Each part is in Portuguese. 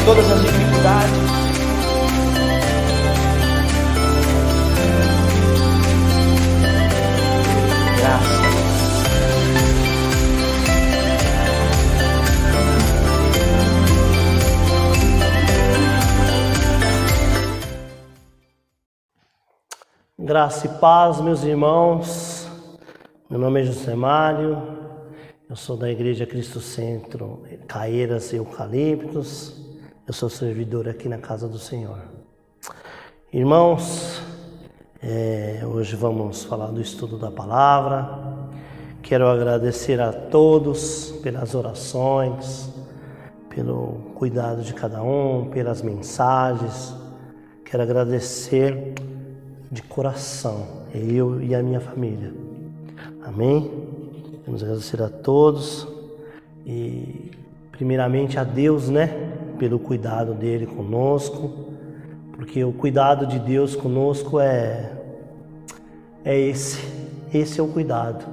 em todas as dificuldades. Graças. Graça e paz, meus irmãos. Meu nome é José Mário. Eu sou da Igreja Cristo Centro, Caeiras e Eucaliptos. Eu sou servidor aqui na casa do Senhor. Irmãos, é, hoje vamos falar do estudo da palavra. Quero agradecer a todos pelas orações, pelo cuidado de cada um, pelas mensagens. Quero agradecer de coração, eu e a minha família. Amém? Queremos agradecer a todos e, primeiramente, a Deus, né, pelo cuidado dele conosco, porque o cuidado de Deus conosco é é esse, esse é o cuidado.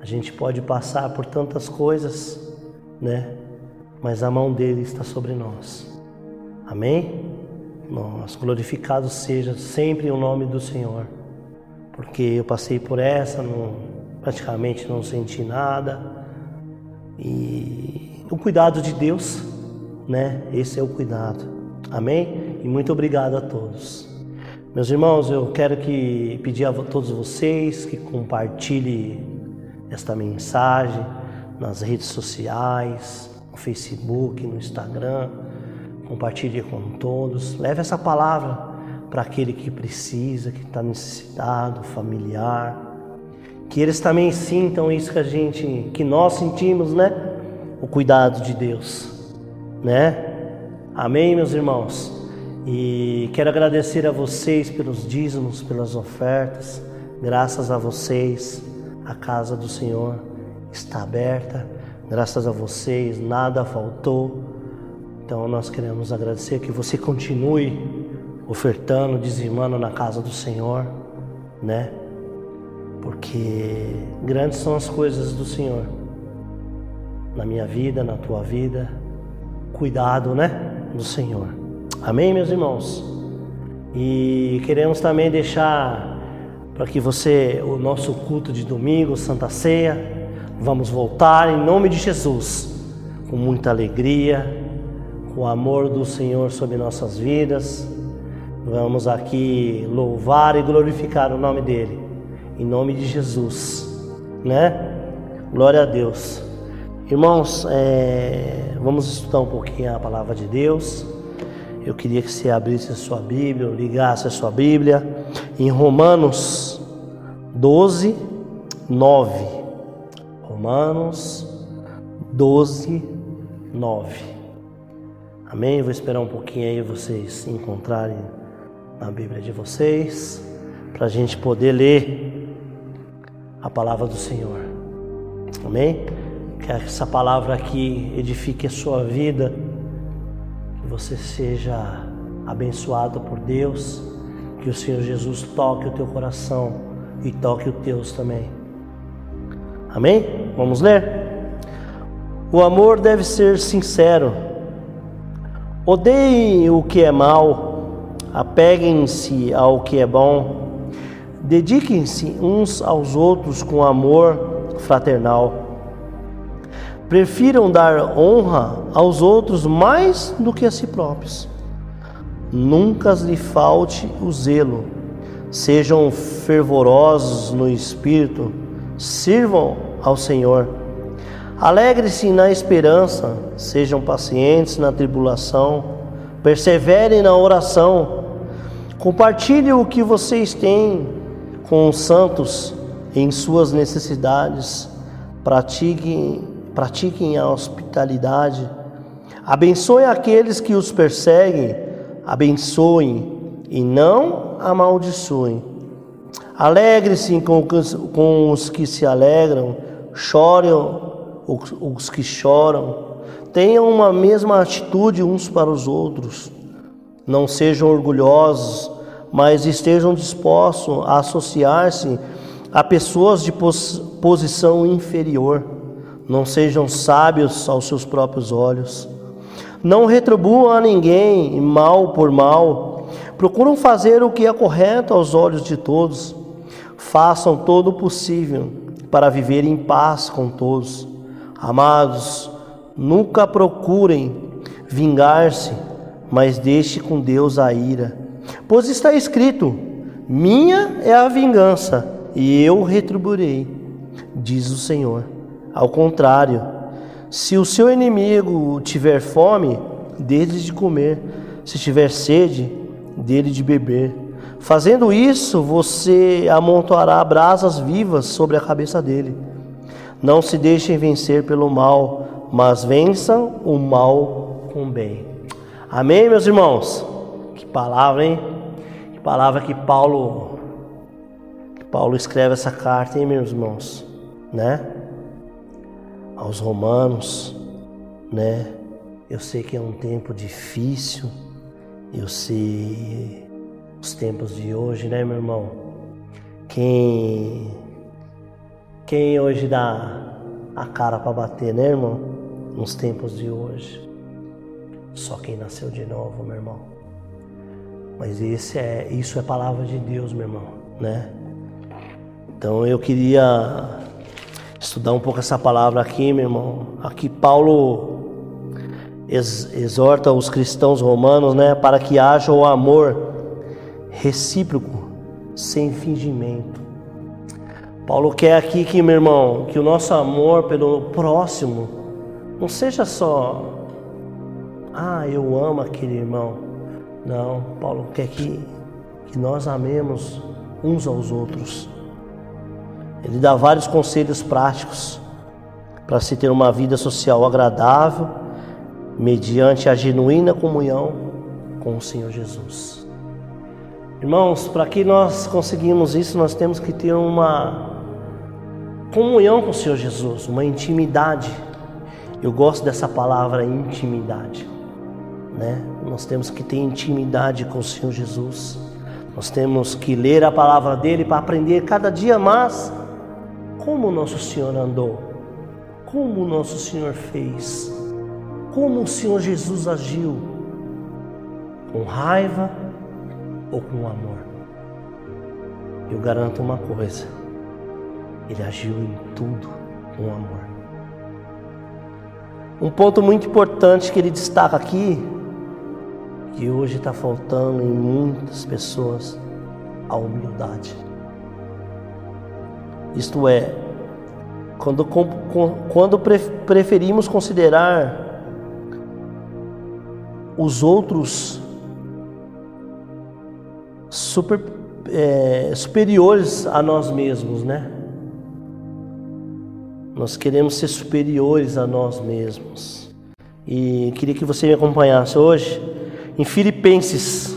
A gente pode passar por tantas coisas, né, mas a mão dele está sobre nós. Amém? Nós glorificado seja sempre o nome do Senhor, porque eu passei por essa, não, praticamente não senti nada e o cuidado de Deus, né? Esse é o cuidado. Amém? E muito obrigado a todos. Meus irmãos, eu quero que pedir a todos vocês que compartilhem esta mensagem nas redes sociais, no Facebook, no Instagram compartilhe com todos. Leve essa palavra para aquele que precisa, que está necessitado, familiar. Que eles também sintam isso que a gente, que nós sentimos, né? O cuidado de Deus, né? Amém, meus irmãos. E quero agradecer a vocês pelos dízimos, pelas ofertas. Graças a vocês, a casa do Senhor está aberta. Graças a vocês, nada faltou. Então nós queremos agradecer que você continue ofertando, dizimando na casa do Senhor, né? Porque grandes são as coisas do Senhor na minha vida, na tua vida. Cuidado, né? Do Senhor. Amém, meus irmãos? E queremos também deixar para que você, o nosso culto de domingo, Santa Ceia, vamos voltar em nome de Jesus, com muita alegria, o amor do Senhor sobre nossas vidas. Vamos aqui louvar e glorificar o nome dele, em nome de Jesus, né? Glória a Deus. Irmãos, é, vamos estudar um pouquinho a palavra de Deus. Eu queria que você abrisse a sua Bíblia, ligasse a sua Bíblia em Romanos 12, 9. Romanos 12, 9. Amém? Vou esperar um pouquinho aí vocês encontrarem na Bíblia de vocês, para a gente poder ler a palavra do Senhor. Amém? Que essa palavra aqui edifique a sua vida, que você seja abençoado por Deus, que o Senhor Jesus toque o teu coração e toque o teus também. Amém? Vamos ler? O amor deve ser sincero Odeiem o que é mal, apeguem-se ao que é bom, dediquem-se uns aos outros com amor fraternal. Prefiram dar honra aos outros mais do que a si próprios. Nunca lhe falte o zelo. Sejam fervorosos no espírito, sirvam ao Senhor Alegre-se na esperança, sejam pacientes na tribulação, perseverem na oração. Compartilhe o que vocês têm com os santos em suas necessidades. Pratiquem, pratiquem a hospitalidade. Abençoe aqueles que os perseguem. Abençoem e não amaldiçoem. Alegre-se com, os que se alegram. Chorem os que choram, tenham uma mesma atitude uns para os outros. Não sejam orgulhosos, mas estejam dispostos a associar-se a pessoas de pos posição inferior. Não sejam sábios aos seus próprios olhos. Não retribuam a ninguém mal por mal. Procuram fazer o que é correto aos olhos de todos. Façam todo o possível para viver em paz com todos. Amados, nunca procurem vingar-se, mas deixe com Deus a ira. Pois está escrito: Minha é a vingança, e eu retribuirei, diz o Senhor. Ao contrário, se o seu inimigo tiver fome, dele de comer, se tiver sede, dele de beber. Fazendo isso, você amontoará brasas vivas sobre a cabeça dele. Não se deixem vencer pelo mal, mas vençam o mal com bem. Amém, meus irmãos? Que palavra, hein? Que palavra que Paulo que Paulo escreve essa carta, hein, meus irmãos, né? Aos romanos, né? Eu sei que é um tempo difícil. Eu sei os tempos de hoje, né, meu irmão? Quem quem hoje dá a cara para bater, né, irmão? Nos tempos de hoje. Só quem nasceu de novo, meu irmão. Mas esse é, isso é palavra de Deus, meu irmão, né? Então eu queria estudar um pouco essa palavra aqui, meu irmão. Aqui Paulo exorta os cristãos romanos, né, para que haja o amor recíproco, sem fingimento. Paulo quer aqui que, meu irmão, que o nosso amor pelo próximo não seja só ah, eu amo aquele irmão. Não, Paulo quer que, que nós amemos uns aos outros. Ele dá vários conselhos práticos para se ter uma vida social agradável, mediante a genuína comunhão com o Senhor Jesus. Irmãos, para que nós conseguimos isso, nós temos que ter uma comunhão com o Senhor Jesus, uma intimidade. Eu gosto dessa palavra intimidade né? Nós temos que ter intimidade com o Senhor Jesus. Nós temos que ler a palavra dele para aprender cada dia mais como nosso Senhor andou, como nosso Senhor fez, como o Senhor Jesus agiu, com raiva ou com amor. Eu garanto uma coisa: ele agiu em tudo com amor. Um ponto muito importante que ele destaca aqui que hoje está faltando em muitas pessoas a humildade. Isto é, quando, quando preferimos considerar os outros super, é, superiores a nós mesmos, né? Nós queremos ser superiores a nós mesmos. E queria que você me acompanhasse hoje em Filipenses,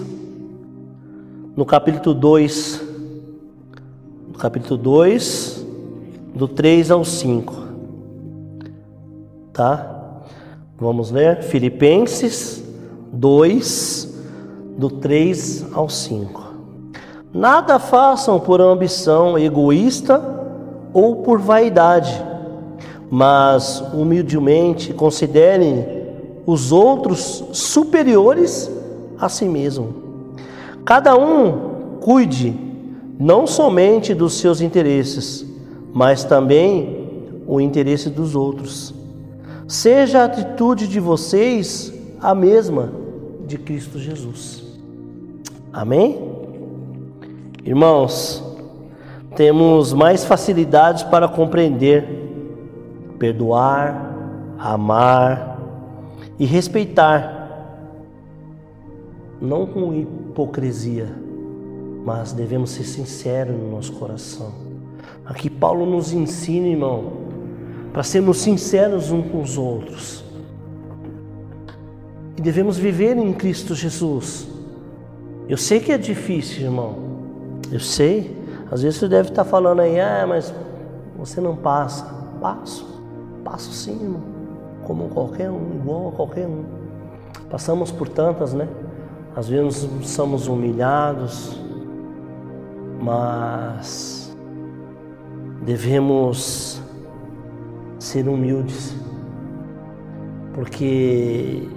no capítulo 2, no capítulo 2, do 3 ao 5. Tá? Vamos ler Filipenses 2, do 3 ao 5. Nada façam por ambição egoísta ou por vaidade, mas humildemente considerem os outros superiores a si mesmo. Cada um cuide não somente dos seus interesses, mas também o interesse dos outros. Seja a atitude de vocês a mesma de Cristo Jesus. Amém? Irmãos, temos mais facilidades para compreender, perdoar, amar, e respeitar, não com hipocrisia, mas devemos ser sinceros no nosso coração. Aqui Paulo nos ensina, irmão, para sermos sinceros uns com os outros. E devemos viver em Cristo Jesus. Eu sei que é difícil, irmão. Eu sei. Às vezes você deve estar falando aí, ah, mas você não passa. Passo. Passo sim, irmão como qualquer um, igual a qualquer um. Passamos por tantas, né? Às vezes somos humilhados, mas devemos ser humildes, porque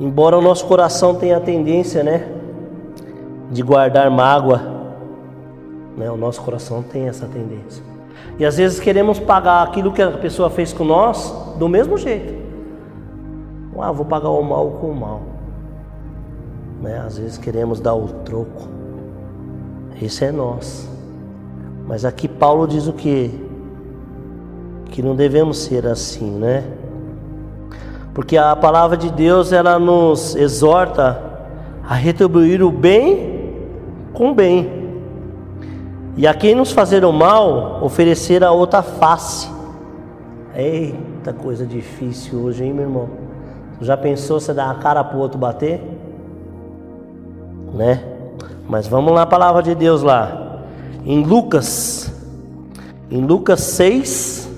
Embora o nosso coração tenha a tendência, né, de guardar mágoa, né, o nosso coração tem essa tendência. E às vezes queremos pagar aquilo que a pessoa fez com nós do mesmo jeito. Ah, vou pagar o mal com o mal. Né? Às vezes queremos dar o troco. Isso é nós. Mas aqui Paulo diz o que? Que não devemos ser assim, né? Porque a palavra de Deus ela nos exorta a retribuir o bem com bem. E a quem nos fazer o mal, oferecer a outra face. Eita, coisa difícil hoje, hein, meu irmão? Já pensou você dar a cara pro outro bater? Né? Mas vamos lá, a palavra de Deus lá. Em Lucas, em Lucas 6,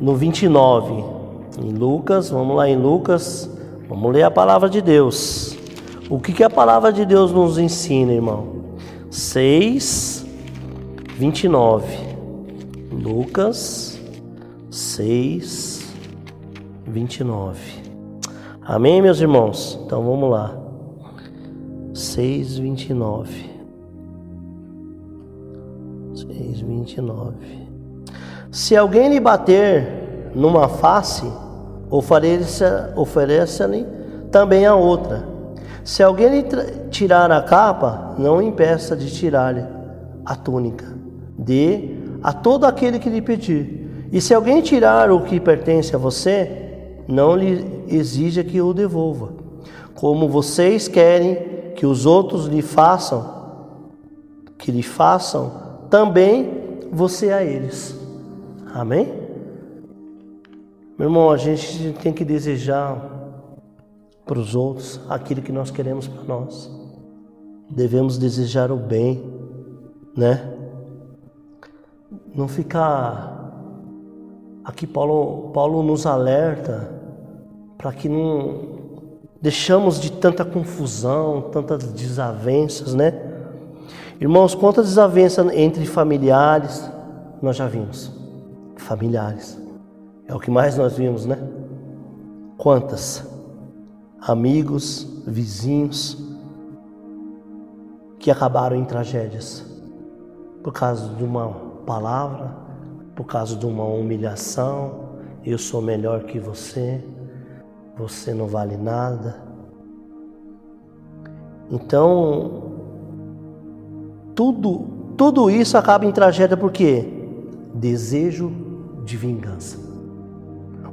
no 29. Em Lucas, vamos lá em Lucas, vamos ler a palavra de Deus. O que, que a palavra de Deus nos ensina, irmão? 6, 29. Lucas 6, 29. Amém, meus irmãos? Então vamos lá. 6, 29. 29. Se alguém lhe bater numa face, ofereça-lhe ofereça também a outra. Se alguém lhe tirar a capa, não impeça de tirar-lhe a túnica. Dê a todo aquele que lhe pedir. E se alguém tirar o que pertence a você, não lhe exija que o devolva. Como vocês querem que os outros lhe façam, que lhe façam, também você a eles. Amém? Meu irmão, a gente tem que desejar para os outros aquilo que nós queremos para nós. Devemos desejar o bem, né? Não ficar. Aqui Paulo, Paulo nos alerta para que não deixamos de tanta confusão, tantas desavenças, né? Irmãos, quantas desavenças entre familiares nós já vimos? Familiares. É o que mais nós vimos, né? Quantas? amigos, vizinhos que acabaram em tragédias por causa de uma palavra, por causa de uma humilhação. Eu sou melhor que você, você não vale nada. Então, tudo, tudo isso acaba em tragédia porque desejo de vingança.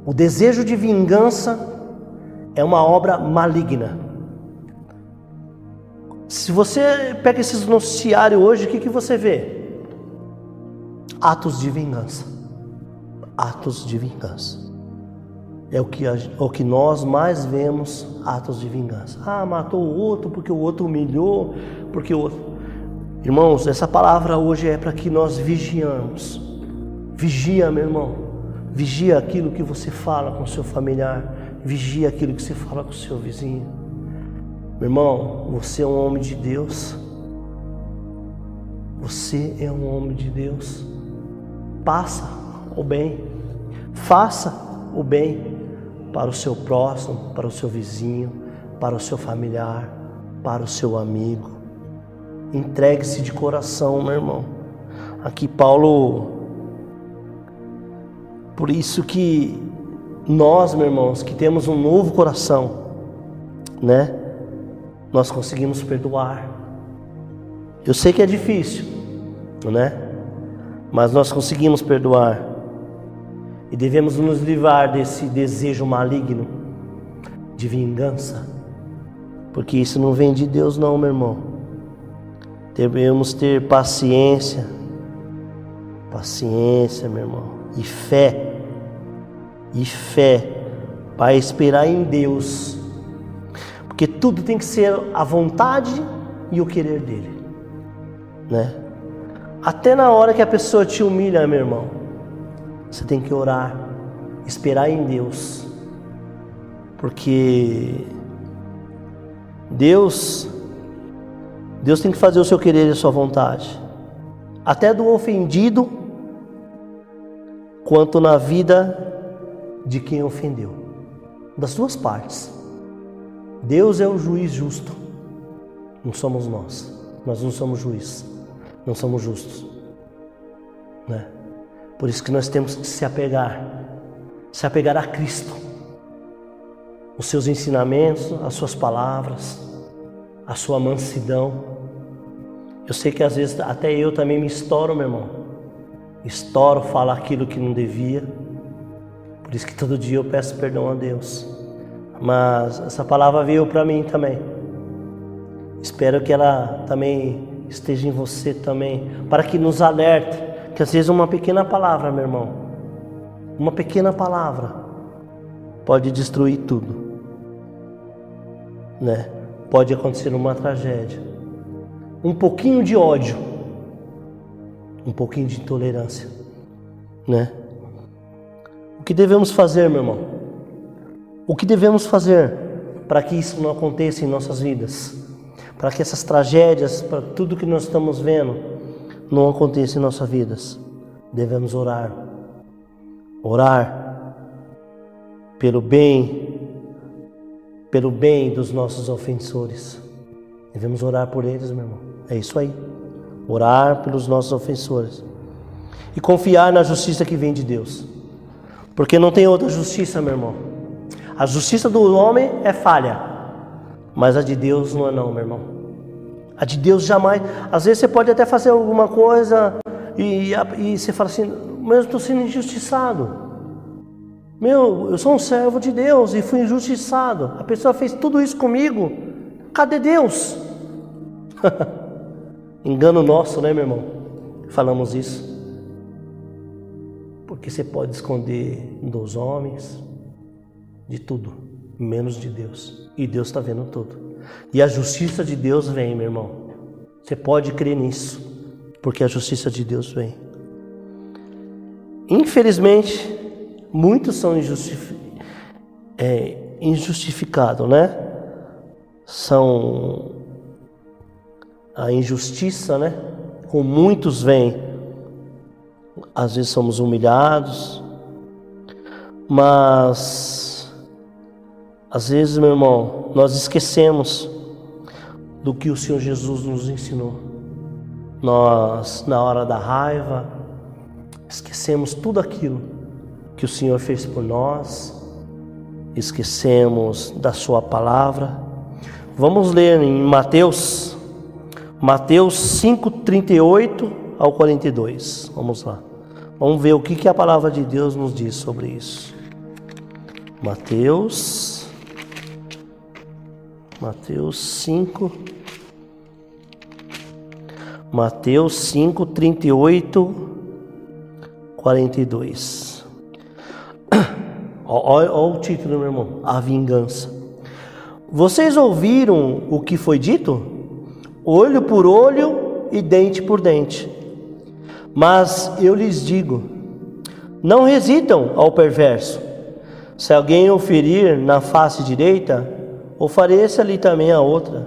O desejo de vingança é uma obra maligna. Se você pega esses noticiários hoje, o que, que você vê? Atos de vingança. Atos de vingança. É o que, o que nós mais vemos, atos de vingança. Ah, matou o outro porque o outro humilhou, porque o outro. Irmãos, essa palavra hoje é para que nós vigiamos. Vigia, meu irmão. Vigia aquilo que você fala com seu familiar Vigia aquilo que você fala com o seu vizinho. Meu irmão, você é um homem de Deus. Você é um homem de Deus. Passa o bem. Faça o bem para o seu próximo, para o seu vizinho, para o seu familiar, para o seu amigo. Entregue-se de coração, meu irmão. Aqui Paulo por isso que nós, meus irmãos, que temos um novo coração, né? Nós conseguimos perdoar. Eu sei que é difícil, né? Mas nós conseguimos perdoar. E devemos nos livrar desse desejo maligno de vingança. Porque isso não vem de Deus não, meu irmão. Devemos ter paciência. Paciência, meu irmão, e fé e fé para esperar em Deus, porque tudo tem que ser a vontade e o querer dele, né? Até na hora que a pessoa te humilha, meu irmão, você tem que orar, esperar em Deus, porque Deus, Deus tem que fazer o seu querer e a sua vontade, até do ofendido, quanto na vida de quem ofendeu. Das duas partes. Deus é o juiz justo. Não somos nós. Nós não somos juiz. Não somos justos. Né? Por isso que nós temos que se apegar. Se apegar a Cristo. Os seus ensinamentos, as suas palavras, a sua mansidão. Eu sei que às vezes até eu também me estouro, meu irmão. Estouro, falo aquilo que não devia. Por isso que todo dia eu peço perdão a Deus. Mas essa palavra veio para mim também. Espero que ela também esteja em você também, para que nos alerte, que às vezes uma pequena palavra, meu irmão, uma pequena palavra pode destruir tudo, né? Pode acontecer uma tragédia, um pouquinho de ódio, um pouquinho de intolerância, né? O que devemos fazer, meu irmão? O que devemos fazer para que isso não aconteça em nossas vidas? Para que essas tragédias, para tudo que nós estamos vendo, não aconteça em nossas vidas? Devemos orar. Orar pelo bem, pelo bem dos nossos ofensores. Devemos orar por eles, meu irmão. É isso aí. Orar pelos nossos ofensores. E confiar na justiça que vem de Deus. Porque não tem outra justiça, meu irmão. A justiça do homem é falha, mas a de Deus não é não, meu irmão. A de Deus jamais. Às vezes você pode até fazer alguma coisa e, e você fala assim, mas eu estou sendo injustiçado. Meu, eu sou um servo de Deus e fui injustiçado. A pessoa fez tudo isso comigo. Cadê Deus? Engano nosso, né, meu irmão? Falamos isso. Porque você pode esconder dos homens, de tudo, menos de Deus. E Deus está vendo tudo. E a justiça de Deus vem, meu irmão. Você pode crer nisso, porque a justiça de Deus vem. Infelizmente, muitos são é, injustificados, né? São a injustiça, né? Com muitos vem. Às vezes somos humilhados, mas às vezes, meu irmão, nós esquecemos do que o Senhor Jesus nos ensinou. Nós, na hora da raiva, esquecemos tudo aquilo que o Senhor fez por nós, esquecemos da Sua palavra. Vamos ler em Mateus, Mateus 5, 38 ao 42. Vamos lá. Vamos ver o que, que a palavra de Deus nos diz sobre isso. Mateus Mateus 5. Mateus 5, 38, 42. Olha o título, meu irmão: A Vingança. Vocês ouviram o que foi dito? Olho por olho e dente por dente. Mas eu lhes digo: não resistam ao perverso. Se alguém o ferir na face direita, ofereça-lhe também a outra.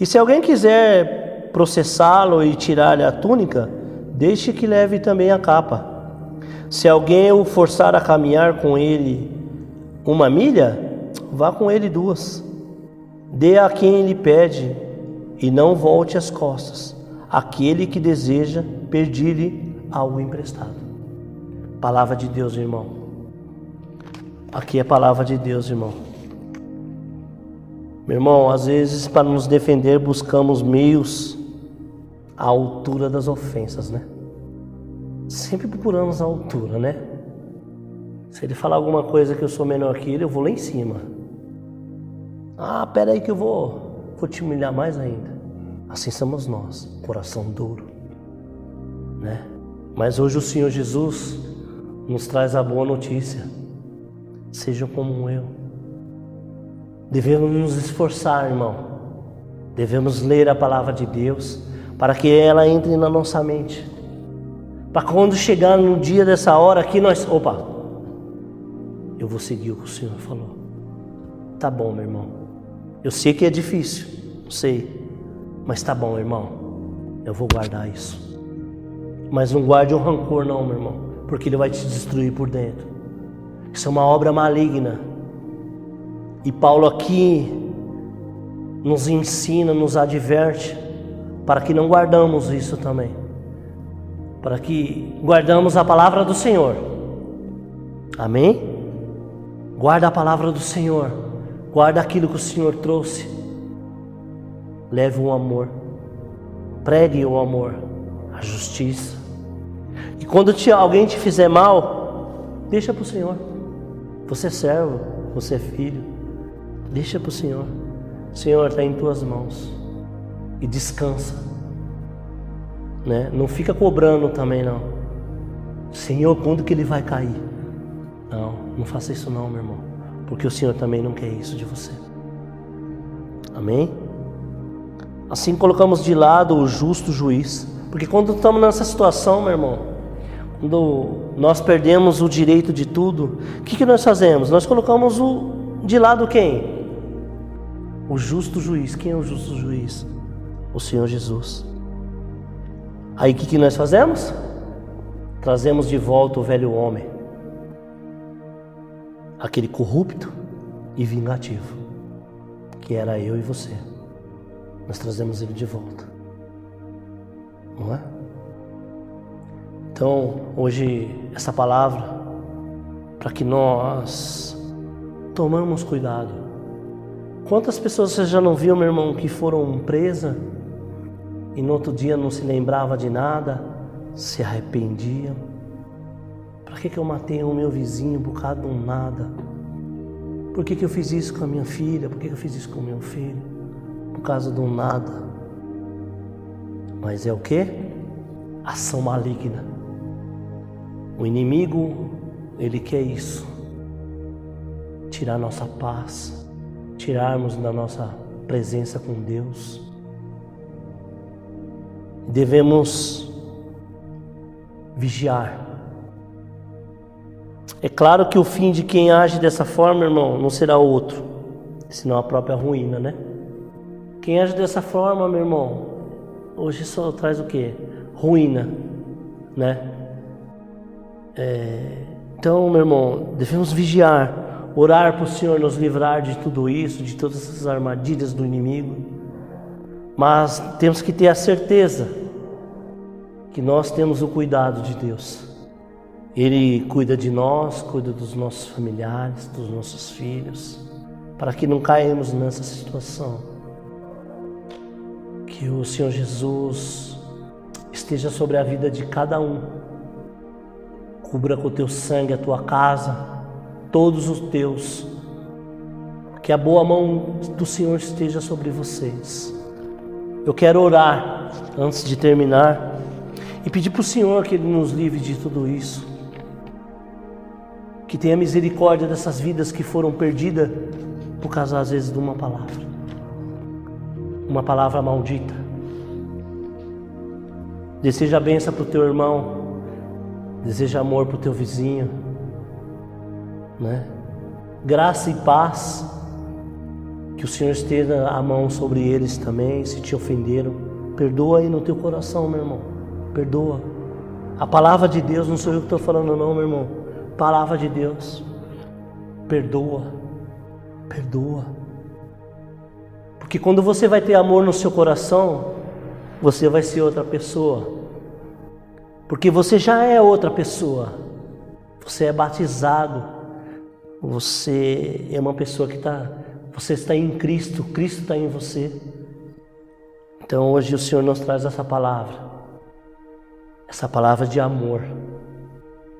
E se alguém quiser processá-lo e tirar-lhe a túnica, deixe que leve também a capa. Se alguém o forçar a caminhar com ele uma milha, vá com ele duas. Dê a quem lhe pede e não volte as costas. Aquele que deseja, perdi-lhe algo emprestado. Palavra de Deus, irmão. Aqui é a palavra de Deus, irmão. Meu irmão, às vezes para nos defender buscamos meios à altura das ofensas, né? Sempre procuramos a altura, né? Se ele falar alguma coisa que eu sou menor que ele, eu vou lá em cima. Ah, pera aí que eu vou, vou te humilhar mais ainda. Assim somos nós, coração duro, né? Mas hoje o Senhor Jesus nos traz a boa notícia. Sejam como eu. Devemos nos esforçar, irmão. Devemos ler a palavra de Deus para que ela entre na nossa mente. Para quando chegar no dia dessa hora aqui, nós. Opa! Eu vou seguir o que o Senhor falou. Tá bom, meu irmão. Eu sei que é difícil, sei. Mas tá bom, irmão. Eu vou guardar isso. Mas não guarde o rancor, não, meu irmão. Porque ele vai te destruir por dentro. Isso é uma obra maligna. E Paulo aqui nos ensina, nos adverte, para que não guardamos isso também. Para que guardamos a palavra do Senhor. Amém? Guarda a palavra do Senhor. Guarda aquilo que o Senhor trouxe. Leve o amor. Pregue o amor, a justiça. E quando te, alguém te fizer mal, deixa para o Senhor. Você é servo, você é filho. Deixa para o Senhor. Senhor, está em tuas mãos. E descansa. Né? Não fica cobrando também, não. Senhor, quando que ele vai cair? Não, não faça isso não, meu irmão. Porque o Senhor também não quer isso de você. Amém? Assim colocamos de lado o justo juiz. Porque quando estamos nessa situação, meu irmão, quando nós perdemos o direito de tudo, o que, que nós fazemos? Nós colocamos o, de lado quem? o justo juiz. Quem é o justo juiz? O Senhor Jesus. Aí o que, que nós fazemos? Trazemos de volta o velho homem, aquele corrupto e vingativo, que era eu e você. Nós trazemos ele de volta, não é? Então, hoje, essa palavra, para que nós tomamos cuidado Quantas pessoas você já não viu, meu irmão, que foram presas e no outro dia não se lembrava de nada, se arrependiam? Para que, que eu matei o meu vizinho por causa de um nada? Por que, que eu fiz isso com a minha filha? Por que, que eu fiz isso com o meu filho? Por causa de um nada. Mas é o que? Ação maligna. O inimigo, ele quer isso. Tirar nossa paz tirarmos da nossa presença com Deus. Devemos vigiar. É claro que o fim de quem age dessa forma, irmão, não será outro, senão a própria ruína, né? Quem age dessa forma, meu irmão, hoje só traz o que? Ruína, né? É, então, meu irmão, devemos vigiar orar para o Senhor nos livrar de tudo isso, de todas essas armadilhas do inimigo. Mas temos que ter a certeza que nós temos o cuidado de Deus. Ele cuida de nós, cuida dos nossos familiares, dos nossos filhos, para que não caímos nessa situação. Que o Senhor Jesus esteja sobre a vida de cada um. Cubra com o teu sangue a tua casa, todos os teus. Que a boa mão do Senhor esteja sobre vocês. Eu quero orar antes de terminar e pedir para o Senhor que Ele nos livre de tudo isso. Que tenha misericórdia dessas vidas que foram perdidas por causa, às vezes, de uma palavra. Uma palavra maldita. Deseja bênção para o teu irmão. Deseja amor para o teu vizinho né? Graça e paz. Que o Senhor esteja a mão sobre eles também, se te ofenderam. Perdoa aí no teu coração, meu irmão. Perdoa. A palavra de Deus, não sou eu que estou falando, não, meu irmão. Palavra de Deus. Perdoa. Perdoa. Porque quando você vai ter amor no seu coração, você vai ser outra pessoa. Porque você já é outra pessoa. Você é batizado você é uma pessoa que está, você está em Cristo, Cristo está em você. Então hoje o Senhor nos traz essa palavra, essa palavra de amor.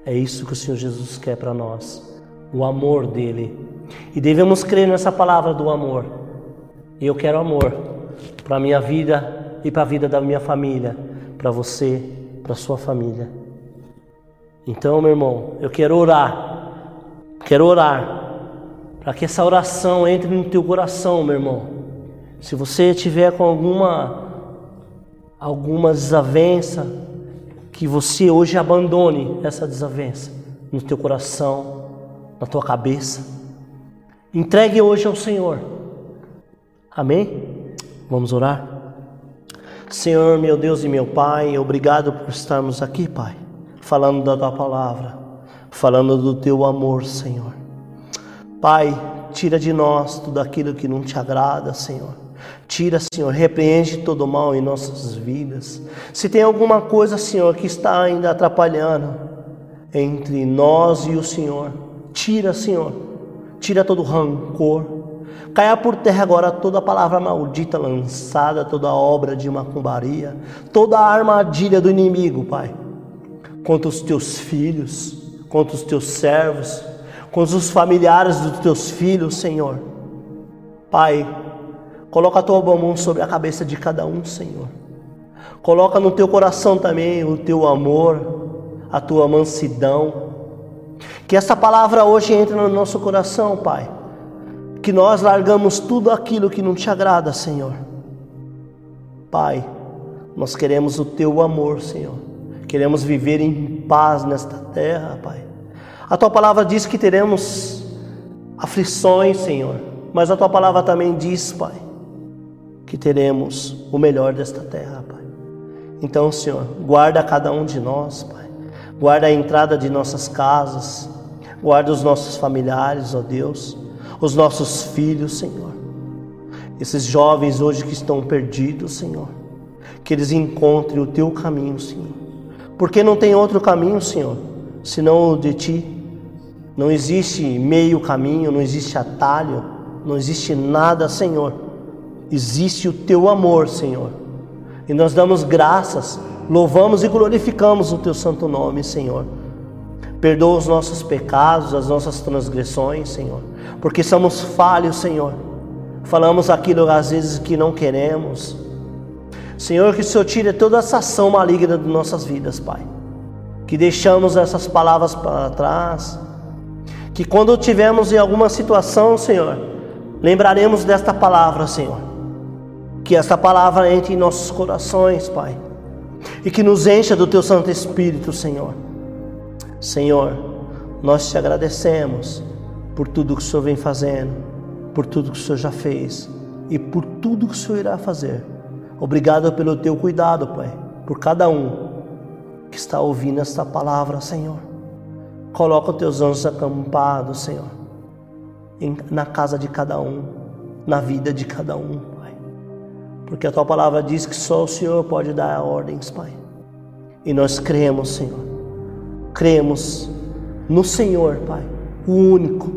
É isso que o Senhor Jesus quer para nós, o amor dele. E devemos crer nessa palavra do amor. Eu quero amor para a minha vida e para a vida da minha família, para você, para sua família. Então, meu irmão, eu quero orar Quero orar para que essa oração entre no teu coração, meu irmão. Se você tiver com alguma alguma desavença, que você hoje abandone essa desavença no teu coração, na tua cabeça. Entregue hoje ao Senhor. Amém? Vamos orar? Senhor, meu Deus e meu Pai, obrigado por estarmos aqui, Pai, falando da tua palavra falando do teu amor, Senhor. Pai, tira de nós tudo aquilo que não te agrada, Senhor. Tira, Senhor, repreende todo mal em nossas vidas. Se tem alguma coisa, Senhor, que está ainda atrapalhando entre nós e o Senhor, tira, Senhor. Tira todo rancor. Caia por terra agora toda palavra maldita lançada, toda obra de macumbaria, toda armadilha do inimigo, Pai, contra os teus filhos, contra os teus servos, contra os familiares dos teus filhos, Senhor. Pai, Coloca a tua mão sobre a cabeça de cada um, Senhor. Coloca no teu coração também o teu amor, a tua mansidão. Que essa palavra hoje entre no nosso coração, Pai. Que nós largamos tudo aquilo que não te agrada, Senhor. Pai, nós queremos o teu amor, Senhor. Queremos viver em paz nesta terra, Pai. A tua palavra diz que teremos aflições, Senhor. Mas a tua palavra também diz, Pai, que teremos o melhor desta terra, Pai. Então, Senhor, guarda cada um de nós, Pai. Guarda a entrada de nossas casas, guarda os nossos familiares, ó Deus, os nossos filhos, Senhor. Esses jovens hoje que estão perdidos, Senhor, que eles encontrem o teu caminho, Senhor. Porque não tem outro caminho, Senhor, senão o de ti. Não existe meio caminho, não existe atalho, não existe nada, Senhor existe o teu amor, Senhor. E nós damos graças, louvamos e glorificamos o teu santo nome, Senhor. Perdoa os nossos pecados, as nossas transgressões, Senhor, porque somos falhos, Senhor. Falamos aquilo às vezes que não queremos. Senhor, que o Senhor tire toda essa ação maligna de nossas vidas, Pai. Que deixamos essas palavras para trás. Que quando tivermos em alguma situação, Senhor, lembraremos desta palavra, Senhor que essa palavra entre em nossos corações, Pai, e que nos encha do Teu Santo Espírito, Senhor. Senhor, nós te agradecemos por tudo que o Senhor vem fazendo, por tudo que o Senhor já fez e por tudo que o Senhor irá fazer. Obrigado pelo Teu cuidado, Pai, por cada um que está ouvindo esta palavra, Senhor. Coloca os Teus anjos acampados, Senhor, na casa de cada um, na vida de cada um. Porque a tua palavra diz que só o Senhor pode dar ordens, Pai. E nós cremos, Senhor. Cremos no Senhor, Pai, o único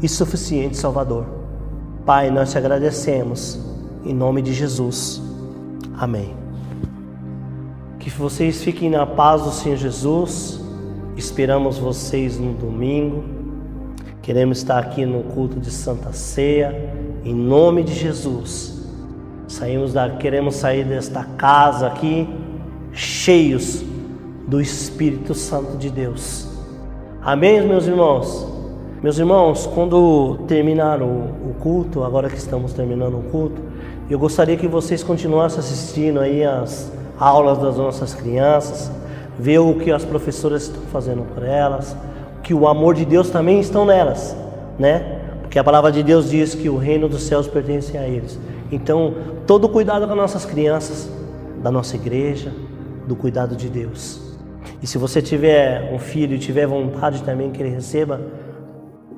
e suficiente Salvador. Pai, nós te agradecemos em nome de Jesus. Amém. Que vocês fiquem na paz do Senhor Jesus. Esperamos vocês no domingo. Queremos estar aqui no culto de Santa Ceia. Em nome de Jesus. Saímos da, queremos sair desta casa aqui cheios do Espírito Santo de Deus. Amém, meus irmãos? Meus irmãos, quando terminar o, o culto, agora que estamos terminando o culto, eu gostaria que vocês continuassem assistindo aí as aulas das nossas crianças, ver o que as professoras estão fazendo por elas, que o amor de Deus também estão nelas, né? Porque a palavra de Deus diz que o reino dos céus pertence a eles. Então, todo cuidado com as nossas crianças, da nossa igreja, do cuidado de Deus. E se você tiver um filho e tiver vontade também que ele receba,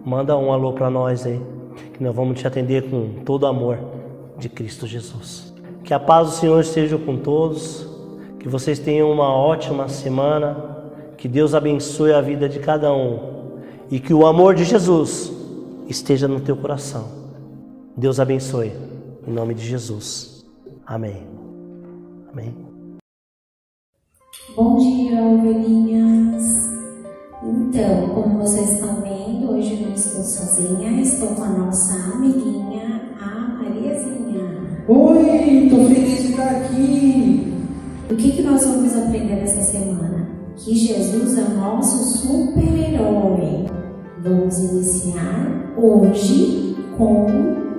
manda um alô para nós aí, que nós vamos te atender com todo o amor de Cristo Jesus. Que a paz do Senhor esteja com todos, que vocês tenham uma ótima semana, que Deus abençoe a vida de cada um e que o amor de Jesus esteja no teu coração. Deus abençoe. Em nome de Jesus. Amém. Amém. Bom dia, ovelhinhas. Então, como vocês estão vendo, hoje eu não estou sozinha, estou com a nossa amiguinha, a Mariazinha. Oi, estou feliz de estar aqui. O que, que nós vamos aprender essa semana? Que Jesus é o nosso super-herói. Vamos iniciar hoje com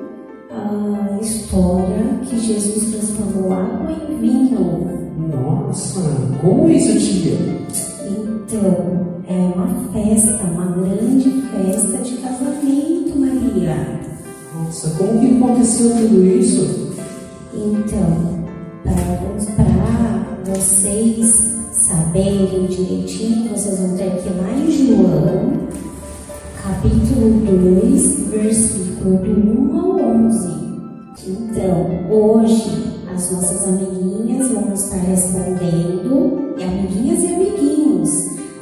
a história que Jesus transformou água em vinho. Nossa, como isso, tia? Então, é uma festa, uma grande festa de casamento, Maria. Nossa, como que aconteceu tudo isso? Então, para vocês saberem direitinho, vocês vão ter que ir lá em João, capítulo 2, versículo do 1 ao 11. Então, hoje, as nossas amiguinhas vão estar respondendo, e amiguinhas e amiguinhos,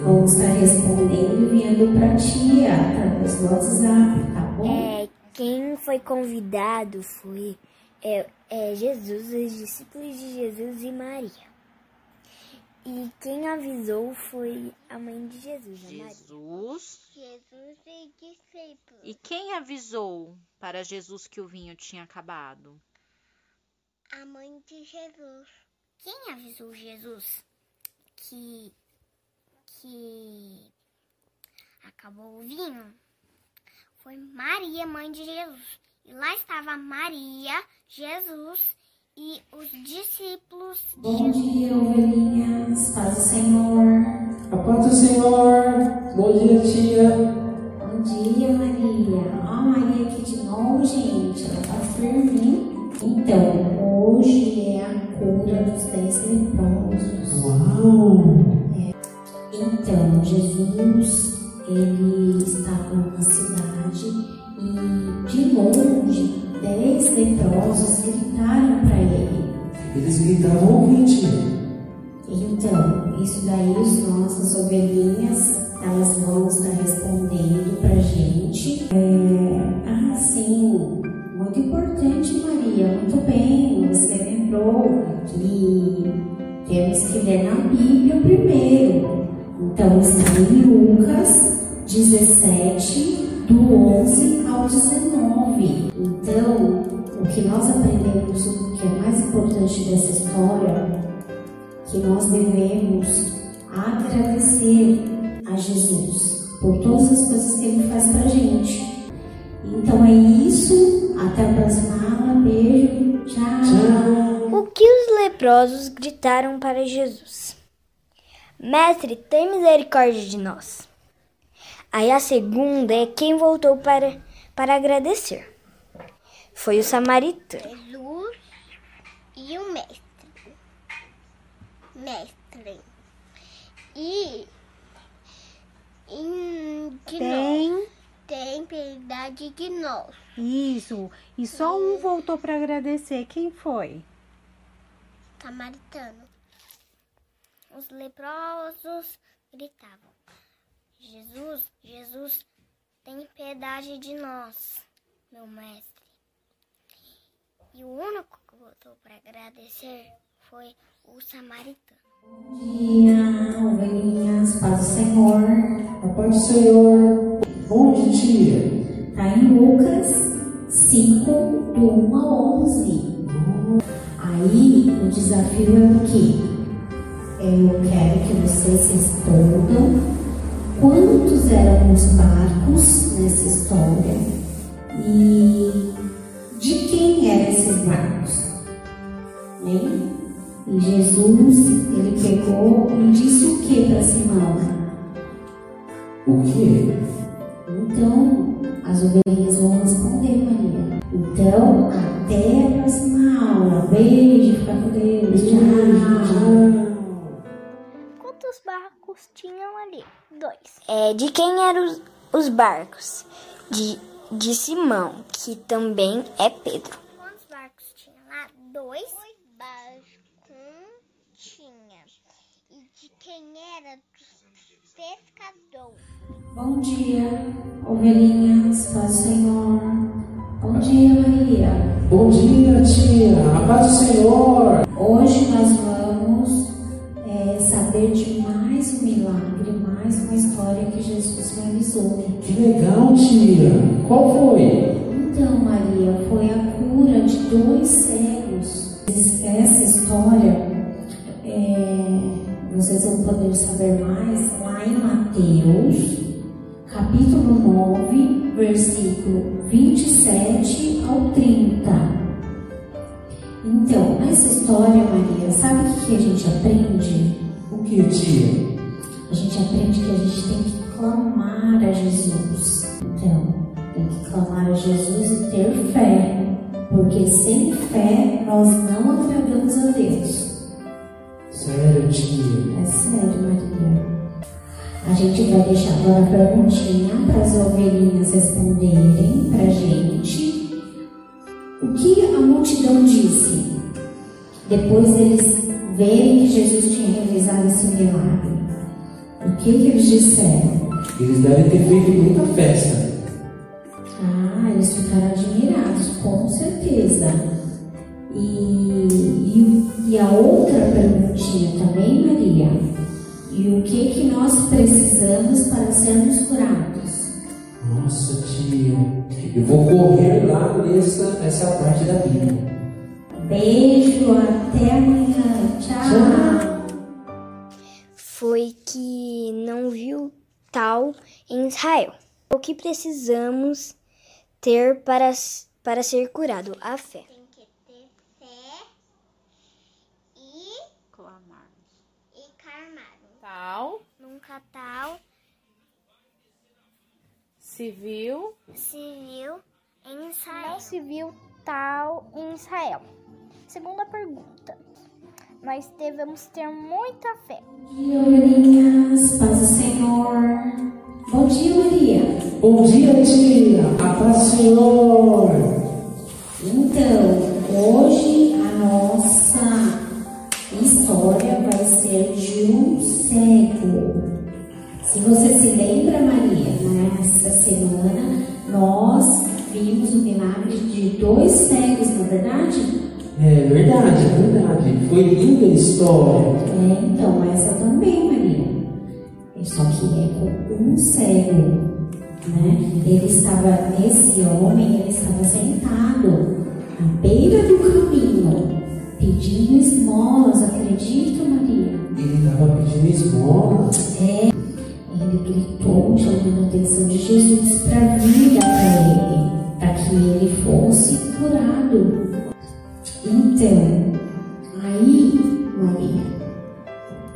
vão estar respondendo e vindo para tia através do WhatsApp, tá bom? É, quem foi convidado foi é, é Jesus, os discípulos de Jesus e Maria. E quem avisou foi a mãe de Jesus, a Maria. Jesus. Jesus e discípulos. E quem avisou para Jesus que o vinho tinha acabado? A mãe de Jesus. Quem avisou Jesus que que acabou o vinho? Foi Maria, mãe de Jesus. E lá estava Maria, Jesus e os discípulos de Bom Jesus. dia, ovelhinhas, paz do Senhor. A paz do Senhor. Bom dia, tia. Bom dia, Maria. Ó, a Maria aqui de novo, gente. Ela tá firme, hein? Então, hoje é a cura dos dez leprosos. Uau. Então, Jesus, ele estava numa cidade e de longe, dez leprosos gritaram para ele. Eles gritavam ouvir, tia. Então, isso daí, as nossas ovelhinhas, elas vão estar respondendo pra gente. É, ah, sim, muito importante, Maria, muito bem, você lembrou que temos que ler na Bíblia primeiro. Então, está em Lucas 17, do 11 ao 19. Então, o que nós aprendemos, o que é mais importante dessa história, que nós devemos agradecer a Jesus por todas as coisas que Ele faz pra gente. Então é isso. Até a próxima aula. Beijo. Tchau. Tchau. O que os leprosos gritaram para Jesus? Mestre, tem misericórdia de nós. Aí a segunda é quem voltou para, para agradecer. Foi o samaritano. Jesus e o mestre. Mestre. E, e de Tem. nós. Tem piedade de nós. Isso. E só um voltou para agradecer. Quem foi? Samaritano. Os leprosos gritavam: Jesus, Jesus, tem piedade de nós, meu mestre. E o único que voltou para agradecer foi o samaritano. Bom dia, ovelhinhas. Paz do Senhor. A paz do Senhor. Onde, tia? Tá em Lucas 5, do 1 a 11. Aí o desafio é o quê? Eu quero que vocês respondam quantos eram os barcos nessa história e de quem eram esses barcos. Né? E Jesus, ele pegou e disse o que para Simão? O quê? Então, as ovelhinhas vão responder, Maria. Então, até a próxima aula. Beijo, fica com Deus. Tchau. Tchau. Quantos barcos tinham ali? Dois. É, de quem eram os, os barcos? De, de Simão, que também é Pedro. Quantos barcos tinha lá? Dois. Dois barcos tinha. E de quem era? Dos pescadores. Bom dia, ovelhinhas, paz do Senhor. Bom dia, Maria. Bom dia, tia. A paz do Senhor. Hoje nós vamos é, saber de mais um milagre, mais uma história que Jesus realizou. Que legal, tia. Qual foi? Então, Maria, foi a cura de dois cegos. Essa história é, vocês vão poder saber mais lá em Mateus, capítulo 9, versículo 27 ao 30. Então, nessa história, Maria, sabe o que que a gente aprende? O que, tia? A gente aprende que a gente tem que clamar a Jesus. Então, tem que clamar a Jesus e ter fé. Porque sem fé nós não agradamos a Deus. Sério, tia. É sério, Maria. A gente vai deixar agora a perguntinha para as ovelhinhas responderem pra gente. O que a multidão disse? Depois deles verem que Jesus tinha realizado esse milagre. O que, que eles disseram? Eles devem ter feito muita festa. Ah, eles ficaram admirados, com certeza. E, e, e a outra perguntinha também, Maria. E o que que nós precisamos para sermos curados? Nossa, tia. Eu vou correr lá nessa essa parte da Bíblia. Beijo, até amanhã. Tchau. Foi que não viu tal em Israel. O que precisamos ter para, para ser curado? A fé. Tem que ter fé e, Clamar. e carmar. Tal, Nunca tal civil, viu em Israel. Não viu tal em Israel. Segunda pergunta. Nós devemos ter muita fé. Bom dia, Marinhas. Paz do Senhor. Bom dia, Maria. Bom dia, tia. A paz, Senhor. Então, hoje a nossa história vai ser de um cego. Se você se lembra, Maria, nessa semana nós vimos o milagre de dois cegos, não é verdade? É verdade, é verdade. Foi linda a história. É, então, essa também, Maria. Só que é com um cego, né? Ele estava, esse homem, ele estava sentado à beira do caminho, pedindo esmolas, acredita, Maria? Ele estava pedindo esmola. É, ele gritou, chamando a atenção de Jesus para vir até ele, para que ele fosse curado. Então, aí, Maria,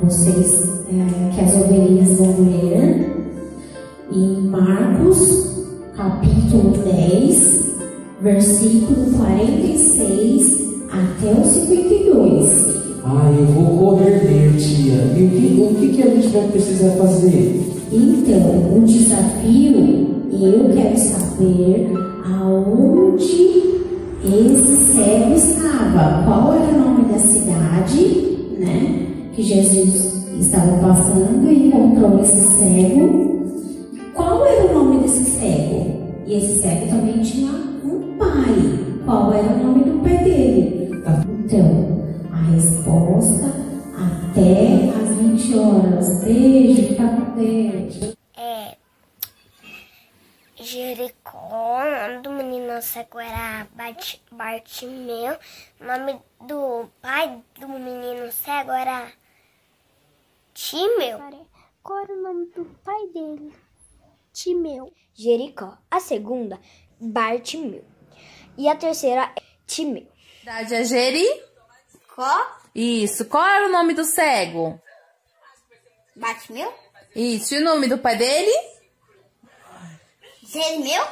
vocês, é, que as ovelhinhas vão ler em Marcos, capítulo 10, versículo 46 até o 52. Ah, eu vou correr ler, tia. E o que, o que, que a gente vai precisar fazer? Então, o desafio, eu quero saber aonde esse cego estava. Qual era o nome da cidade, né? Que Jesus estava passando e encontrou esse cego. Qual era o nome desse cego? E esse cego também tinha um pai. Qual era o nome do pai dele? É. Jericó, o nome do menino cego era Bart- Bartimeu, o nome do pai do menino cego era Timeu. Qual era o nome do pai dele? Timeu. Jericó. A segunda, Bartimeu. E a terceira, Timeu. cidade é Jericó. Isso. Qual era o nome do cego? Bartimeu? Isso. E o nome do pai dele? Jeremeu?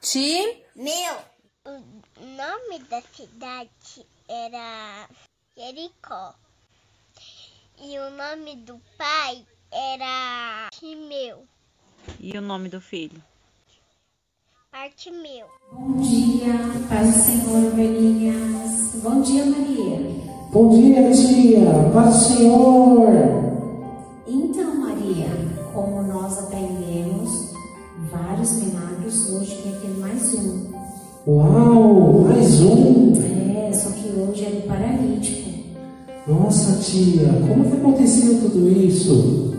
Ti. Meu. O nome da cidade era Jericó. E o nome do pai era Timeu. E o nome do filho? Bartimeu. Bom dia, paz do Senhor, ovelhinhas. Bom dia, Maria. Bom dia, tia. Paz, Senhor. Então, vários milagres, hoje vai ter mais um. Uau, mais um. É, só que hoje é do paralítico. Nossa, tia, como que aconteceu tudo isso?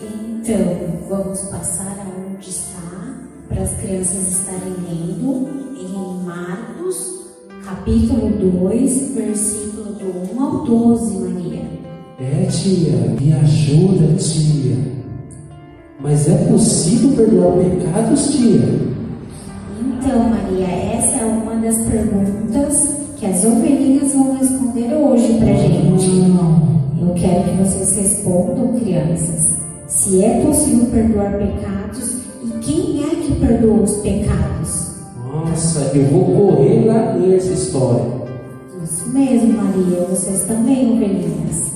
Então, vamos passar aonde está para as crianças estarem lendo em Marcos, capítulo 2, versículo do 1 ao 12, Maria. É, tia, me ajuda, tia. Mas é possível perdoar pecados, tia? Então, Maria, essa é uma das perguntas que as ovelhinhas vão responder hoje pra gente. Eu quero que vocês respondam, crianças, se é possível perdoar pecados e quem é que perdoa os pecados. Nossa, eu vou correr lá ler essa história. Isso mesmo, Maria, vocês também, ovelhinhas.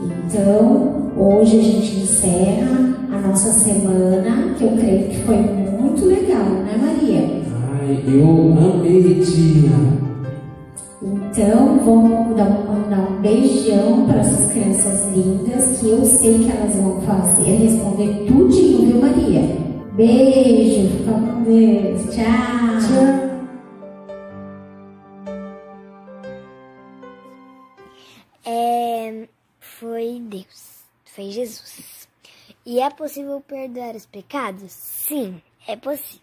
Então, hoje a gente encerra nossa semana, que eu creio que foi muito legal, né, Maria? Ai, eu amei, tia. Então, vamos dar um, mandar um beijão para essas crianças lindas, que eu sei que elas vão fazer, responder tudinho, viu, Maria? Beijo, fica com Deus. Tchau. Tchau. É, foi Deus, foi Jesus. E é possível perdoar os pecados? Sim, é possível.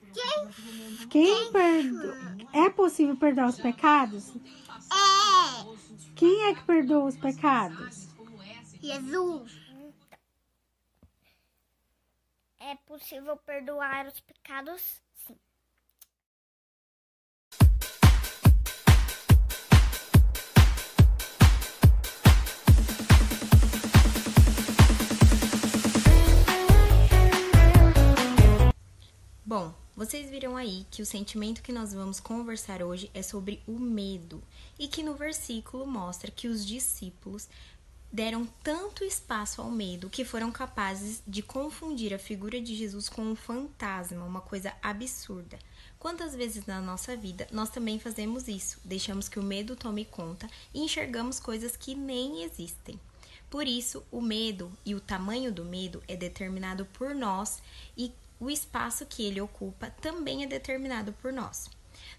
Quem perdoa? É possível perdoar os pecados? É. Quem é que perdoa os pecados? Jesus. É possível perdoar os pecados? Vocês viram aí que o sentimento que nós vamos conversar hoje é sobre o medo e que no versículo mostra que os discípulos deram tanto espaço ao medo que foram capazes de confundir a figura de Jesus com um fantasma, uma coisa absurda. Quantas vezes na nossa vida nós também fazemos isso? Deixamos que o medo tome conta e enxergamos coisas que nem existem. Por isso, o medo e o tamanho do medo é determinado por nós e o espaço que ele ocupa também é determinado por nós.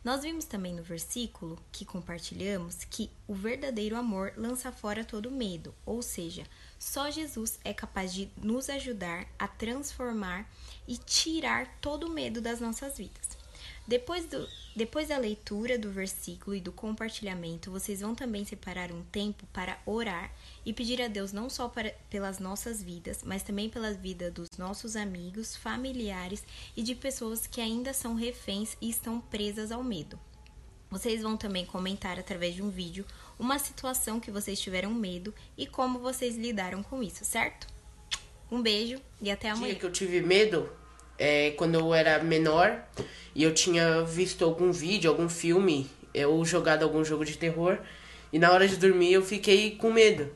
Nós vimos também no versículo que compartilhamos que o verdadeiro amor lança fora todo medo, ou seja, só Jesus é capaz de nos ajudar a transformar e tirar todo o medo das nossas vidas. Depois, do, depois da leitura do versículo e do compartilhamento, vocês vão também separar um tempo para orar e pedir a Deus não só para, pelas nossas vidas, mas também pela vida dos nossos amigos, familiares e de pessoas que ainda são reféns e estão presas ao medo. Vocês vão também comentar através de um vídeo uma situação que vocês tiveram medo e como vocês lidaram com isso, certo? Um beijo e até amanhã. dia que eu tive medo é quando eu era menor e eu tinha visto algum vídeo, algum filme, ou jogado algum jogo de terror, e na hora de dormir eu fiquei com medo.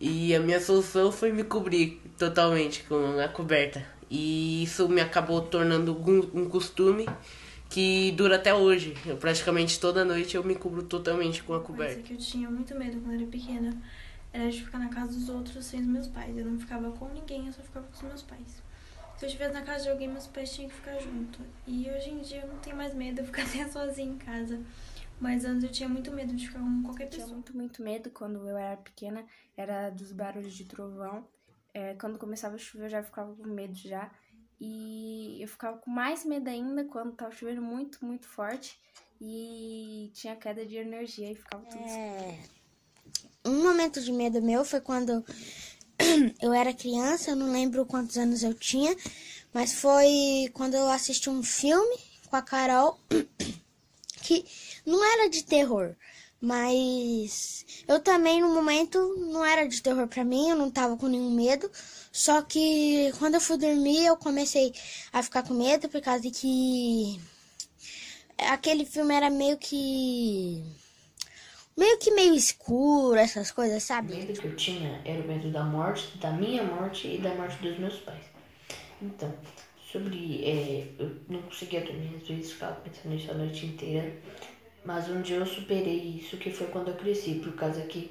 E a minha solução foi me cobrir totalmente com a coberta. E isso me acabou tornando um um costume que dura até hoje. Eu praticamente toda noite eu me cubro totalmente com a coberta. Que eu tinha muito medo quando era pequena era de ficar na casa dos outros sem os meus pais. Eu não ficava com ninguém, eu só ficava com os meus pais. Se eu estivesse na casa de alguém, meus pais tinham que ficar junto. E hoje em dia eu não tenho mais medo, eu fico até sozinha em casa. Mas antes eu tinha muito medo de ficar com qualquer Eu tinha pessoa. muito, muito medo quando eu era pequena, era dos barulhos de trovão. É, quando começava a chover eu já ficava com medo já. E eu ficava com mais medo ainda quando tava chovendo muito, muito forte. E tinha queda de energia e ficava tudo É. Um momento de medo meu foi quando eu era criança, eu não lembro quantos anos eu tinha, mas foi quando eu assisti um filme com a Carol que não era de terror, mas eu também no momento não era de terror pra mim, eu não tava com nenhum medo, só que quando eu fui dormir eu comecei a ficar com medo por causa de que aquele filme era meio que meio que meio escuro, essas coisas, O sabe? medo que eu tinha era o medo da morte, da minha morte e da morte dos meus pais. Então, sobre. é, eu não conseguia dormir, às vezes ficava pensando nisso a noite inteira. Mas um dia eu superei isso, que foi quando eu cresci, por causa que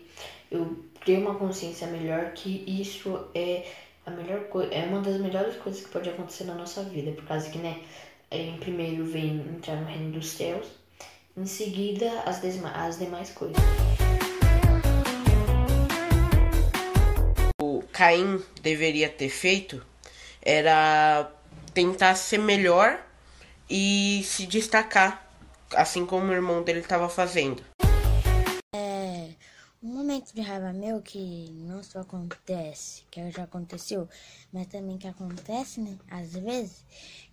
eu criei uma consciência melhor que isso é a melhor coisa, é uma das melhores coisas que pode acontecer na nossa vida, por causa que, né, em primeiro vem entrar no reino dos céus, em seguida as, as demais coisas. O Caim deveria ter feito era tentar ser melhor e se destacar, assim como o irmão dele estava fazendo. É um momento de raiva meu que não só acontece, que já aconteceu, mas também que acontece, né? Às vezes,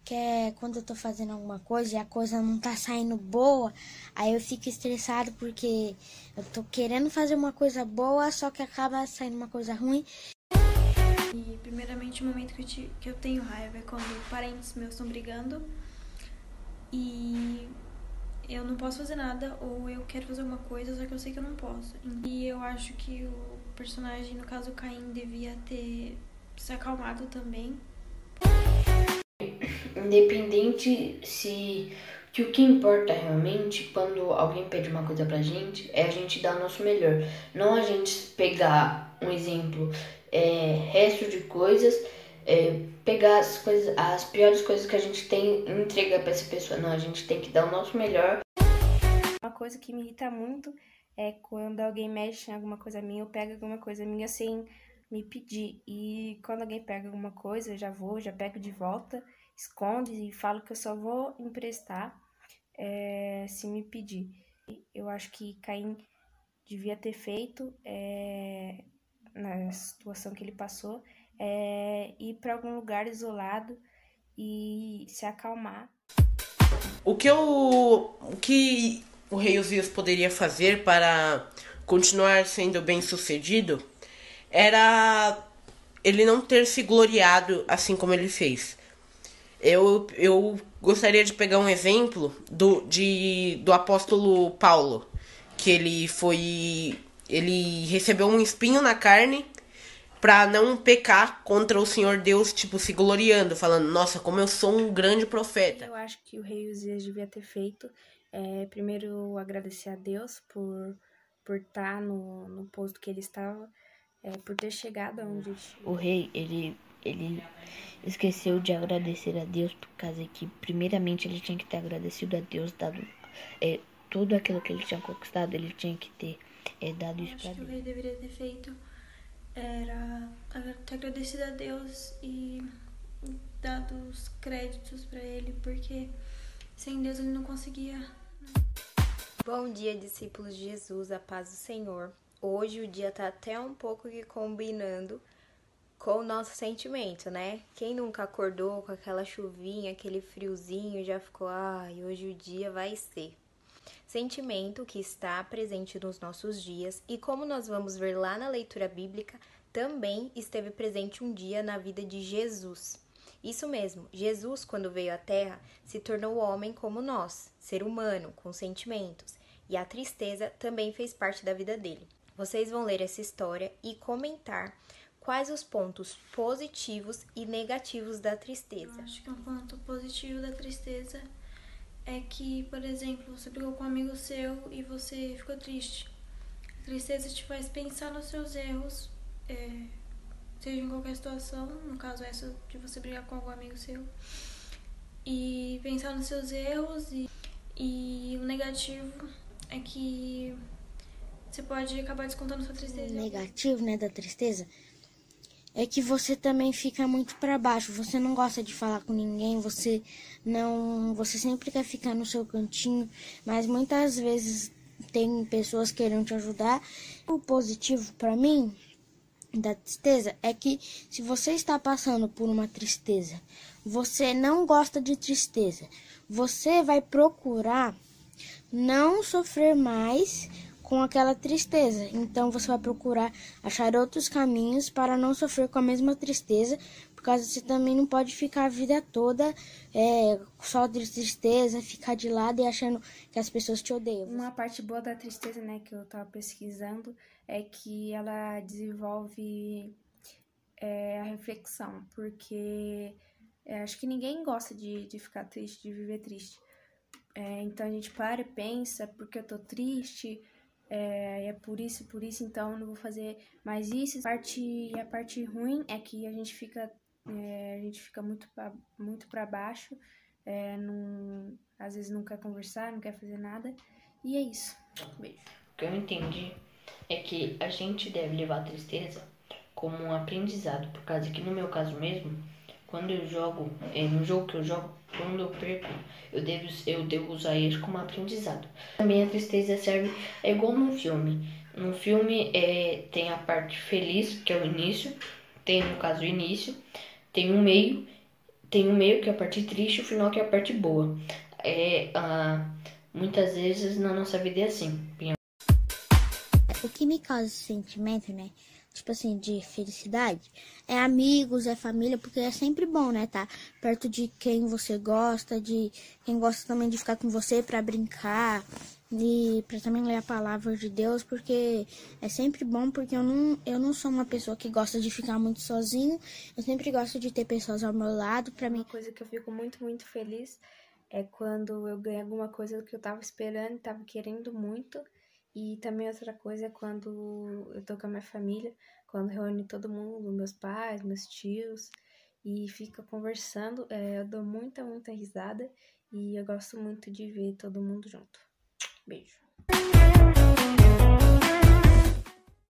que é quando eu tô fazendo alguma coisa e a coisa não tá saindo boa, aí eu fico estressado porque eu tô querendo fazer uma coisa boa, só que acaba saindo uma coisa ruim. E primeiramente o momento que eu, te- que eu tenho raiva é quando parentes meus estão brigando e eu não posso fazer nada ou eu quero fazer uma coisa, só que eu sei que eu não posso. E eu acho que o personagem, no caso o Caim, devia ter se acalmado também. Independente se que o que importa realmente quando alguém pede uma coisa pra gente é a gente dar o nosso melhor. Não a gente pegar um exemplo, é, resto de coisas, é, pegar as coisas, as piores coisas que a gente tem e entregar pra essa pessoa. Não, a gente tem que dar o nosso melhor. Uma coisa que me irrita muito é quando alguém mexe em alguma coisa minha ou pega alguma coisa minha sem me pedir. E quando alguém pega alguma coisa, eu já vou, já pego de volta, esconde e falo que eu só vou emprestar é, se me pedir. Eu acho que Caim devia ter feito é, na situação que ele passou é, ir para algum lugar isolado e se acalmar. O que eu, o que o rei Uzias poderia fazer para continuar sendo bem sucedido era ele não ter se gloriado assim como ele fez. Eu, eu gostaria de pegar um exemplo do, de, do apóstolo Paulo, que ele foi. Ele recebeu um espinho na carne para não pecar contra o Senhor Deus, tipo, se gloriando, falando, nossa, como eu sou um grande profeta. Eu acho que o rei Uzias devia ter feito. É, primeiro, agradecer a Deus por, por estar no, no posto que ele estava, é, por ter chegado aonde O rei, ele, ele esqueceu de agradecer a Deus por causa que, primeiramente, ele tinha que ter agradecido a Deus, dado é, tudo aquilo que ele tinha conquistado, ele tinha que ter é, dado isso para Acho que o Deus. rei deveria ter feito era ter agradecido a Deus e dado os créditos para ele, porque sem Deus ele não conseguia. Bom dia, discípulos de Jesus, a paz do Senhor. Hoje o dia tá até um pouco que combinando com o nosso sentimento, né? Quem nunca acordou com aquela chuvinha, aquele friozinho, já ficou, ai, hoje o dia vai ser. Sentimento que está presente nos nossos dias e como nós vamos ver lá na leitura bíblica, também esteve presente um dia na vida de Jesus. Isso mesmo, Jesus, quando veio à Terra, se tornou homem como nós, ser humano, com sentimentos, e a tristeza também fez parte da vida dele. Vocês vão ler essa história e comentar quais os pontos positivos e negativos da tristeza. Acho que um ponto positivo da tristeza é que, por exemplo, você brigou com um amigo seu e você ficou triste. A tristeza te faz pensar nos seus erros, é, seja em qualquer situação, no caso essa de você brigar com algum amigo seu, e pensar nos seus erros. E, e o negativo é que você pode acabar descontando sua tristeza. O negativo, né, da tristeza é que você também fica muito para baixo. Você não gosta de falar com ninguém, você não, você sempre quer ficar no seu cantinho, mas muitas vezes tem pessoas querendo te ajudar. O positivo para mim da tristeza é que se você está passando por uma tristeza, você não gosta de tristeza, você vai procurar não sofrer mais com aquela tristeza. Então você vai procurar achar outros caminhos para não sofrer com a mesma tristeza, por causa você também não pode ficar a vida toda é, só de tristeza, ficar de lado e achando que as pessoas te odeiam. Uma parte boa da tristeza, né, que eu tava pesquisando, é que ela desenvolve é, a reflexão, porque é, acho que ninguém gosta de, de ficar triste, de viver triste. É, então a gente para e pensa, porque eu tô triste, é, é por isso, por isso, então não vou fazer mais isso. A parte, a parte ruim é que a gente fica, é, a gente fica muito pra, muito para baixo, é, não, às vezes não quer conversar, não quer fazer nada. E é isso. Beijo. O que eu entendi é que a gente deve levar a tristeza como um aprendizado, por causa que no meu caso mesmo, quando eu jogo, é, no jogo que eu jogo, quando eu perco, eu devo, eu devo usar isso como aprendizado. Também a tristeza serve, é igual num filme. No filme é, tem a parte feliz, que é o início, tem no caso o início, tem o meio, tem o meio que é a parte triste, o final que é a parte boa. É, ah, muitas vezes na nossa vida é assim. O que me causa esse sentimento, né? Tipo assim, de felicidade, é amigos, é família, porque é sempre bom, né? Tá perto de quem você gosta, de quem gosta também de ficar com você para brincar e para também ler a palavra de Deus, porque é sempre bom, porque eu não, eu não sou uma pessoa que gosta de ficar muito sozinho, eu sempre gosto de ter pessoas ao meu lado para mim. Uma coisa que eu fico muito, muito feliz é quando eu ganho alguma coisa que eu tava esperando, tava querendo muito. E também outra coisa é quando eu tô com a minha família, quando reúne todo mundo, meus pais, meus tios, e fica conversando. É, eu dou muita, muita risada e eu gosto muito de ver todo mundo junto. Beijo.